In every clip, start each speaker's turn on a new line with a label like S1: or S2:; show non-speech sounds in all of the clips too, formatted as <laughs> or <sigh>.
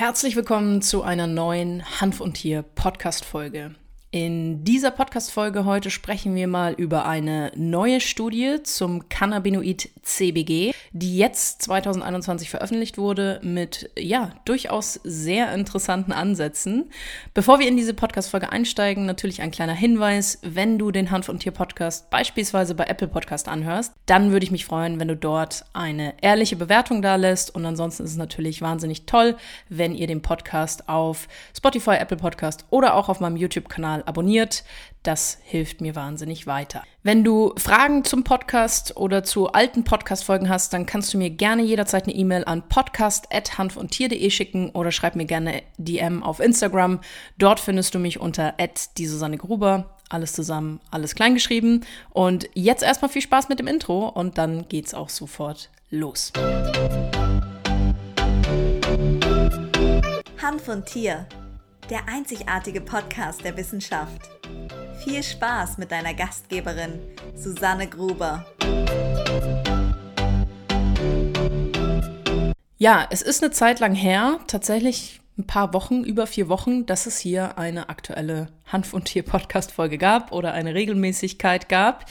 S1: Herzlich willkommen zu einer neuen Hanf und Tier Podcast Folge. In dieser Podcast-Folge heute sprechen wir mal über eine neue Studie zum Cannabinoid CBG, die jetzt 2021 veröffentlicht wurde mit, ja, durchaus sehr interessanten Ansätzen. Bevor wir in diese Podcast-Folge einsteigen, natürlich ein kleiner Hinweis. Wenn du den Hanf und Tier Podcast beispielsweise bei Apple Podcast anhörst, dann würde ich mich freuen, wenn du dort eine ehrliche Bewertung da lässt. Und ansonsten ist es natürlich wahnsinnig toll, wenn ihr den Podcast auf Spotify, Apple Podcast oder auch auf meinem YouTube-Kanal Kanal abonniert. Das hilft mir wahnsinnig weiter. Wenn du Fragen zum Podcast oder zu alten Podcast-Folgen hast, dann kannst du mir gerne jederzeit eine E-Mail an podcast.hanfundtier.de schicken oder schreib mir gerne DM auf Instagram. Dort findest du mich unter die Susanne Gruber. Alles zusammen, alles kleingeschrieben. Und jetzt erstmal viel Spaß mit dem Intro und dann geht's auch sofort los.
S2: Hanf und Tier der einzigartige Podcast der Wissenschaft. Viel Spaß mit deiner Gastgeberin, Susanne Gruber.
S1: Ja, es ist eine Zeit lang her, tatsächlich ein paar Wochen, über vier Wochen, dass es hier eine aktuelle Hanf- und Tier-Podcast-Folge gab oder eine Regelmäßigkeit gab.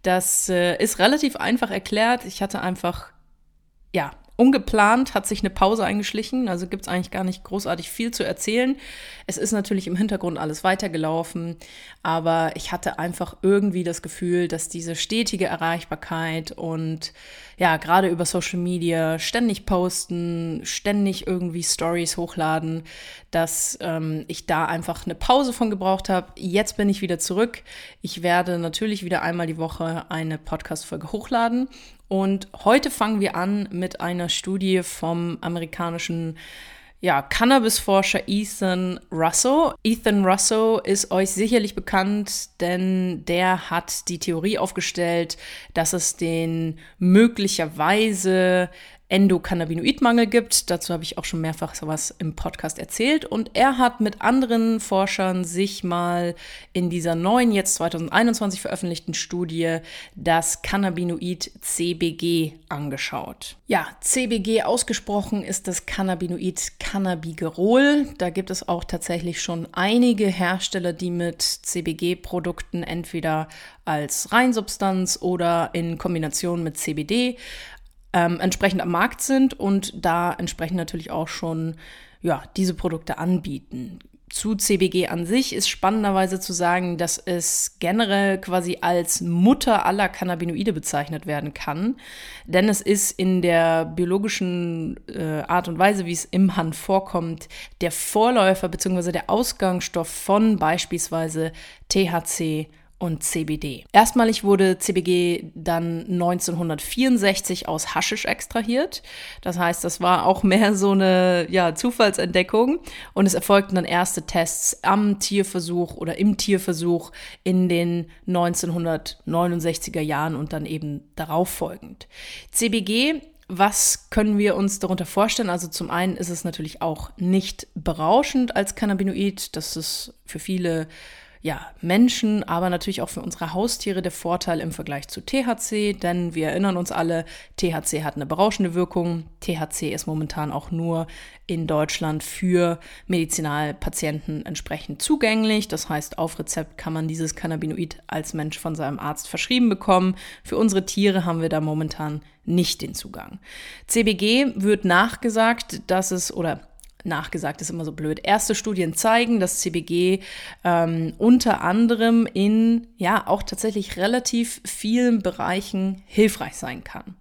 S1: Das äh, ist relativ einfach erklärt. Ich hatte einfach, ja, ungeplant hat sich eine Pause eingeschlichen, also gibt es eigentlich gar nicht großartig viel zu erzählen. Es ist natürlich im Hintergrund alles weitergelaufen, aber ich hatte einfach irgendwie das Gefühl, dass diese stetige Erreichbarkeit und ja, gerade über Social Media ständig posten, ständig irgendwie Stories hochladen, dass ähm, ich da einfach eine Pause von gebraucht habe. Jetzt bin ich wieder zurück. Ich werde natürlich wieder einmal die Woche eine Podcast-Folge hochladen und heute fangen wir an mit einer Studie vom amerikanischen ja, Cannabis-Forscher Ethan Russo. Ethan Russo ist euch sicherlich bekannt, denn der hat die Theorie aufgestellt, dass es den möglicherweise Endokannabinoidmangel gibt. Dazu habe ich auch schon mehrfach sowas im Podcast erzählt. Und er hat mit anderen Forschern sich mal in dieser neuen, jetzt 2021 veröffentlichten Studie das Cannabinoid CBG angeschaut. Ja, CBG ausgesprochen ist das Cannabinoid Cannabigerol. Da gibt es auch tatsächlich schon einige Hersteller, die mit CBG-Produkten entweder als Reinsubstanz oder in Kombination mit CBD ähm, entsprechend am Markt sind und da entsprechend natürlich auch schon ja, diese Produkte anbieten. Zu CBG an sich ist spannenderweise zu sagen, dass es generell quasi als Mutter aller Cannabinoide bezeichnet werden kann. Denn es ist in der biologischen äh, Art und Weise, wie es im Hanf vorkommt, der Vorläufer bzw. der Ausgangsstoff von beispielsweise THC und CBD. Erstmalig wurde CBG dann 1964 aus Haschisch extrahiert. Das heißt, das war auch mehr so eine ja, Zufallsentdeckung. Und es erfolgten dann erste Tests am Tierversuch oder im Tierversuch in den 1969er Jahren und dann eben darauf folgend. CBG was können wir uns darunter vorstellen? Also zum einen ist es natürlich auch nicht berauschend als Cannabinoid. Das ist für viele ja, Menschen, aber natürlich auch für unsere Haustiere der Vorteil im Vergleich zu THC, denn wir erinnern uns alle, THC hat eine berauschende Wirkung. THC ist momentan auch nur in Deutschland für Medizinalpatienten entsprechend zugänglich. Das heißt, auf Rezept kann man dieses Cannabinoid als Mensch von seinem Arzt verschrieben bekommen. Für unsere Tiere haben wir da momentan nicht den Zugang. CBG wird nachgesagt, dass es oder nachgesagt ist immer so blöd. Erste Studien zeigen, dass CBG ähm, unter anderem in ja auch tatsächlich relativ vielen Bereichen hilfreich sein kann.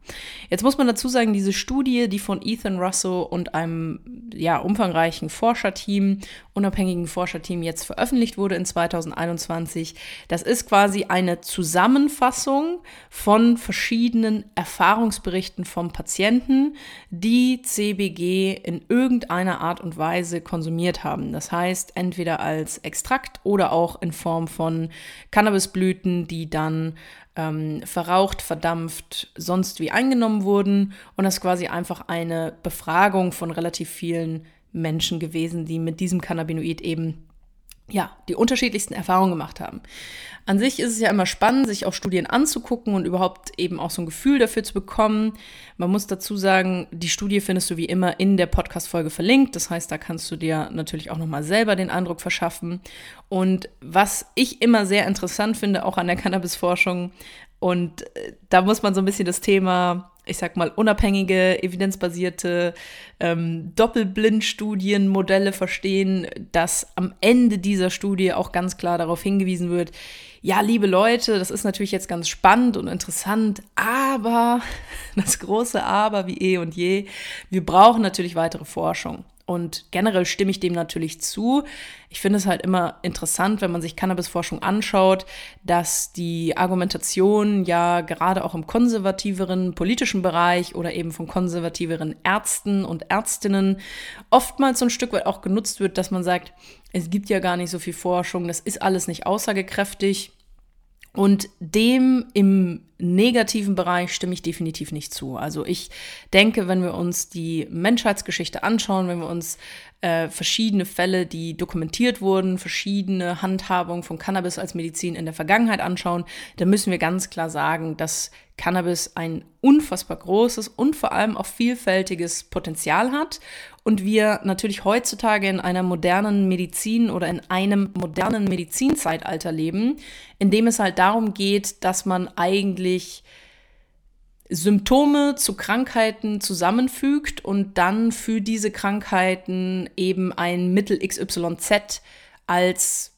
S1: Jetzt muss man dazu sagen, diese Studie, die von Ethan Russell und einem ja umfangreichen Forscherteam, unabhängigen Forscherteam jetzt veröffentlicht wurde in 2021, das ist quasi eine Zusammenfassung von verschiedenen Erfahrungsberichten vom Patienten, die CBG in irgendeiner Art Art und Weise konsumiert haben. Das heißt, entweder als Extrakt oder auch in Form von Cannabisblüten, die dann ähm, verraucht, verdampft, sonst wie eingenommen wurden. Und das ist quasi einfach eine Befragung von relativ vielen Menschen gewesen, die mit diesem Cannabinoid eben ja, die unterschiedlichsten Erfahrungen gemacht haben. An sich ist es ja immer spannend, sich auch Studien anzugucken und überhaupt eben auch so ein Gefühl dafür zu bekommen. Man muss dazu sagen, die Studie findest du wie immer in der Podcast-Folge verlinkt. Das heißt, da kannst du dir natürlich auch nochmal selber den Eindruck verschaffen. Und was ich immer sehr interessant finde, auch an der Cannabis-Forschung, und äh, da muss man so ein bisschen das Thema ich sag mal, unabhängige, evidenzbasierte ähm, Doppelblindstudienmodelle verstehen, dass am Ende dieser Studie auch ganz klar darauf hingewiesen wird, ja, liebe Leute, das ist natürlich jetzt ganz spannend und interessant, aber <laughs> das große Aber wie eh und je, wir brauchen natürlich weitere Forschung. Und generell stimme ich dem natürlich zu. Ich finde es halt immer interessant, wenn man sich Cannabisforschung anschaut, dass die Argumentation ja gerade auch im konservativeren politischen Bereich oder eben von konservativeren Ärzten und Ärztinnen oftmals so ein Stück weit auch genutzt wird, dass man sagt, es gibt ja gar nicht so viel Forschung, das ist alles nicht aussagekräftig. Und dem im negativen Bereich stimme ich definitiv nicht zu. Also ich denke, wenn wir uns die Menschheitsgeschichte anschauen, wenn wir uns äh, verschiedene Fälle, die dokumentiert wurden, verschiedene Handhabungen von Cannabis als Medizin in der Vergangenheit anschauen, dann müssen wir ganz klar sagen, dass Cannabis ein unfassbar großes und vor allem auch vielfältiges Potenzial hat und wir natürlich heutzutage in einer modernen Medizin oder in einem modernen Medizinzeitalter leben, in dem es halt darum geht, dass man eigentlich Symptome zu Krankheiten zusammenfügt und dann für diese Krankheiten eben ein Mittel XYZ als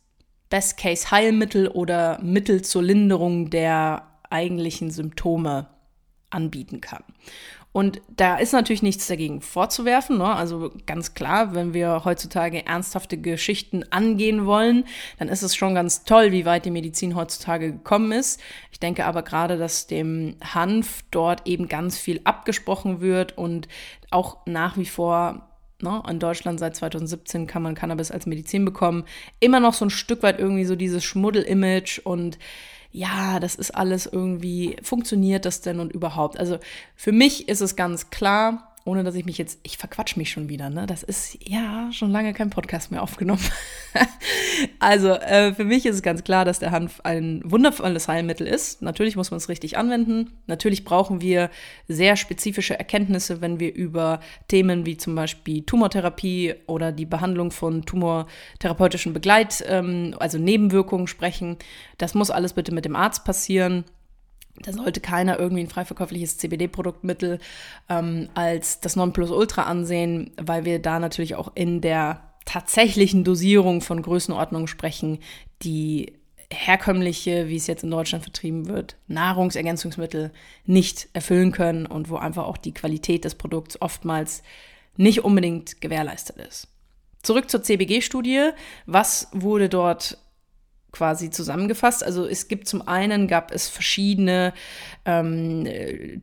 S1: Best-Case-Heilmittel oder Mittel zur Linderung der eigentlichen Symptome anbieten kann. Und da ist natürlich nichts dagegen vorzuwerfen. Ne? Also ganz klar, wenn wir heutzutage ernsthafte Geschichten angehen wollen, dann ist es schon ganz toll, wie weit die Medizin heutzutage gekommen ist. Ich denke aber gerade, dass dem Hanf dort eben ganz viel abgesprochen wird und auch nach wie vor Ne, in Deutschland seit 2017 kann man Cannabis als Medizin bekommen. Immer noch so ein Stück weit irgendwie so dieses Schmuddel-Image und ja, das ist alles irgendwie, funktioniert das denn und überhaupt? Also für mich ist es ganz klar, ohne dass ich mich jetzt, ich verquatsch mich schon wieder, ne? Das ist ja schon lange kein Podcast mehr aufgenommen. <laughs> also äh, für mich ist es ganz klar, dass der Hanf ein wundervolles Heilmittel ist. Natürlich muss man es richtig anwenden. Natürlich brauchen wir sehr spezifische Erkenntnisse, wenn wir über Themen wie zum Beispiel Tumortherapie oder die Behandlung von tumortherapeutischen Begleit, ähm, also Nebenwirkungen sprechen. Das muss alles bitte mit dem Arzt passieren. Da sollte keiner irgendwie ein frei verkäufliches CBD-Produktmittel ähm, als das Nonplusultra ansehen, weil wir da natürlich auch in der tatsächlichen Dosierung von Größenordnungen sprechen, die herkömmliche, wie es jetzt in Deutschland vertrieben wird, Nahrungsergänzungsmittel nicht erfüllen können und wo einfach auch die Qualität des Produkts oftmals nicht unbedingt gewährleistet ist. Zurück zur CBG-Studie. Was wurde dort quasi zusammengefasst. Also es gibt zum einen gab es verschiedene ähm,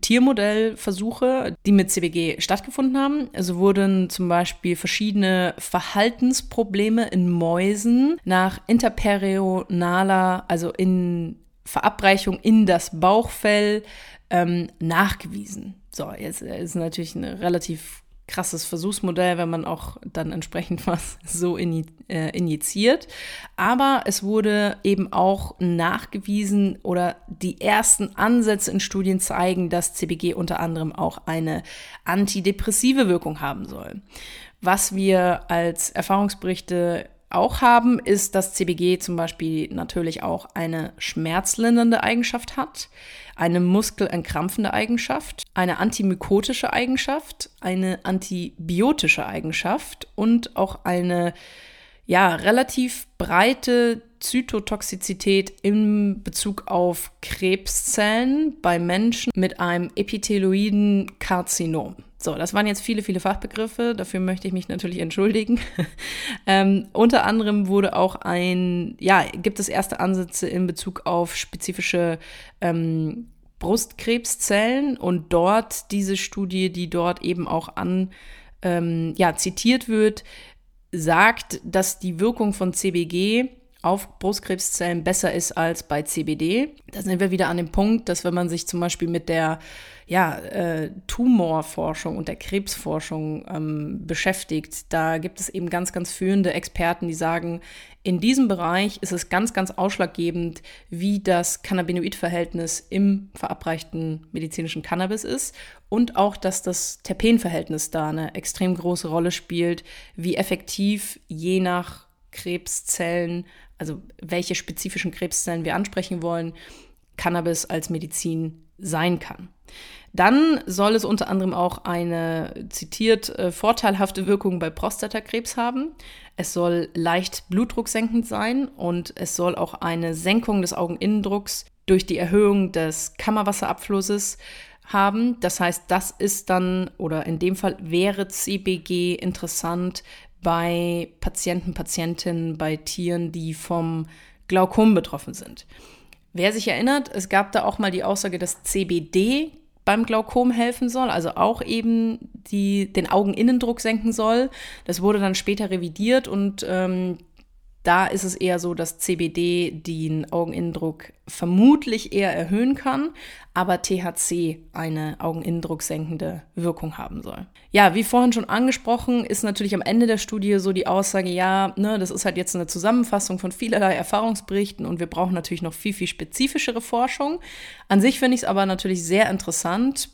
S1: Tiermodellversuche, die mit CBG stattgefunden haben. Also wurden zum Beispiel verschiedene Verhaltensprobleme in Mäusen nach interperionaler, also in Verabreichung in das Bauchfell ähm, nachgewiesen. So, jetzt ist natürlich eine relativ krasses Versuchsmodell, wenn man auch dann entsprechend <laughs> was so in, äh, injiziert. Aber es wurde eben auch nachgewiesen oder die ersten Ansätze in Studien zeigen, dass CBG unter anderem auch eine antidepressive Wirkung haben soll. Was wir als Erfahrungsberichte auch haben, ist, dass CBG zum Beispiel natürlich auch eine schmerzlindernde Eigenschaft hat, eine muskelentkrampfende Eigenschaft, eine antimykotische Eigenschaft, eine antibiotische Eigenschaft und auch eine ja, relativ breite Zytotoxizität in Bezug auf Krebszellen bei Menschen mit einem epitheloiden Karzinom. So, das waren jetzt viele, viele Fachbegriffe. Dafür möchte ich mich natürlich entschuldigen. <laughs> ähm, unter anderem wurde auch ein, ja, gibt es erste Ansätze in Bezug auf spezifische ähm, Brustkrebszellen und dort diese Studie, die dort eben auch an, ähm, ja, zitiert wird, sagt, dass die Wirkung von CBG auf Brustkrebszellen besser ist als bei CBD. Da sind wir wieder an dem Punkt, dass wenn man sich zum Beispiel mit der ja, äh, Tumorforschung und der Krebsforschung ähm, beschäftigt, da gibt es eben ganz, ganz führende Experten, die sagen, in diesem Bereich ist es ganz, ganz ausschlaggebend, wie das Cannabinoid-Verhältnis im verabreichten medizinischen Cannabis ist und auch, dass das Terpenverhältnis da eine extrem große Rolle spielt, wie effektiv je nach Krebszellen, also welche spezifischen Krebszellen wir ansprechen wollen, Cannabis als Medizin sein kann. Dann soll es unter anderem auch eine zitiert äh, vorteilhafte Wirkung bei Prostatakrebs haben. Es soll leicht blutdrucksenkend sein und es soll auch eine Senkung des Augeninnendrucks durch die Erhöhung des Kammerwasserabflusses haben. Das heißt, das ist dann oder in dem Fall wäre CBG interessant bei Patienten, Patientinnen, bei Tieren, die vom Glaukom betroffen sind. Wer sich erinnert, es gab da auch mal die Aussage, dass CBD beim Glaukom helfen soll, also auch eben die, den Augeninnendruck senken soll. Das wurde dann später revidiert und ähm, da ist es eher so, dass CBD den Augeninnendruck vermutlich eher erhöhen kann, aber THC eine Augeninnendrucksenkende Wirkung haben soll. Ja, wie vorhin schon angesprochen, ist natürlich am Ende der Studie so die Aussage, ja, ne, das ist halt jetzt eine Zusammenfassung von vielerlei Erfahrungsberichten und wir brauchen natürlich noch viel, viel spezifischere Forschung. An sich finde ich es aber natürlich sehr interessant,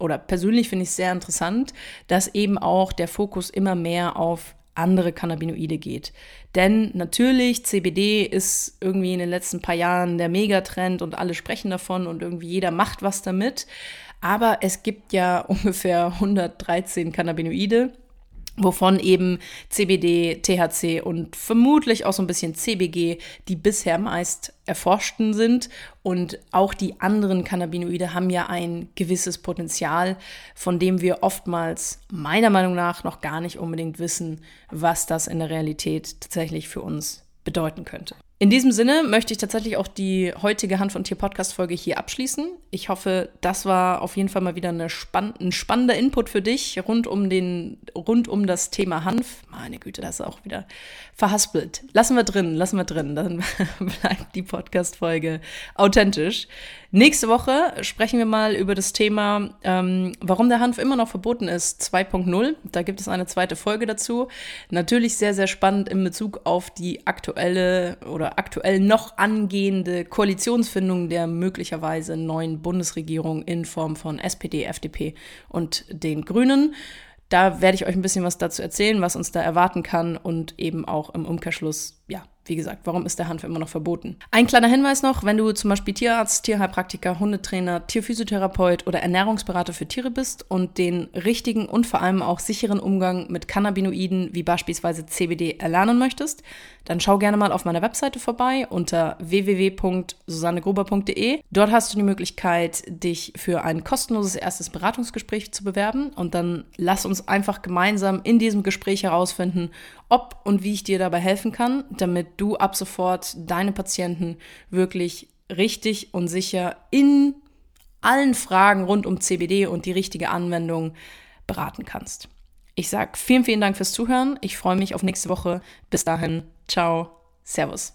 S1: oder persönlich finde ich es sehr interessant, dass eben auch der Fokus immer mehr auf andere Cannabinoide geht. Denn natürlich, CBD ist irgendwie in den letzten paar Jahren der Megatrend und alle sprechen davon und irgendwie jeder macht was damit. Aber es gibt ja <laughs> ungefähr 113 Cannabinoide wovon eben CBD, THC und vermutlich auch so ein bisschen CBG die bisher meist erforschten sind. Und auch die anderen Cannabinoide haben ja ein gewisses Potenzial, von dem wir oftmals meiner Meinung nach noch gar nicht unbedingt wissen, was das in der Realität tatsächlich für uns bedeuten könnte. In diesem Sinne möchte ich tatsächlich auch die heutige Hand von Tier Podcast Folge hier abschließen. Ich hoffe, das war auf jeden Fall mal wieder eine spann ein spannender Input für dich rund um den rund um das Thema Hanf. Meine Güte, das ist auch wieder verhaspelt. Lassen wir drin, lassen wir drin, dann <laughs> bleibt die Podcast Folge authentisch. Nächste Woche sprechen wir mal über das Thema, ähm, warum der Hanf immer noch verboten ist, 2.0. Da gibt es eine zweite Folge dazu. Natürlich sehr, sehr spannend in Bezug auf die aktuelle aktuell noch angehende Koalitionsfindung der möglicherweise neuen Bundesregierung in Form von SPD, FDP und den Grünen. Da werde ich euch ein bisschen was dazu erzählen, was uns da erwarten kann und eben auch im Umkehrschluss, ja, wie gesagt, warum ist der Hanf immer noch verboten? Ein kleiner Hinweis noch, wenn du zum Beispiel Tierarzt, Tierheilpraktiker, Hundetrainer, Tierphysiotherapeut oder Ernährungsberater für Tiere bist und den richtigen und vor allem auch sicheren Umgang mit Cannabinoiden wie beispielsweise CBD erlernen möchtest, dann schau gerne mal auf meiner Webseite vorbei unter www.susannegruber.de. Dort hast du die Möglichkeit, dich für ein kostenloses erstes Beratungsgespräch zu bewerben und dann lass uns einfach gemeinsam in diesem Gespräch herausfinden, ob und wie ich dir dabei helfen kann, damit du ab sofort deine Patienten wirklich richtig und sicher in allen Fragen rund um CBD und die richtige Anwendung beraten kannst. Ich sage vielen, vielen Dank fürs Zuhören. Ich freue mich auf nächste Woche. Bis dahin, ciao, servus.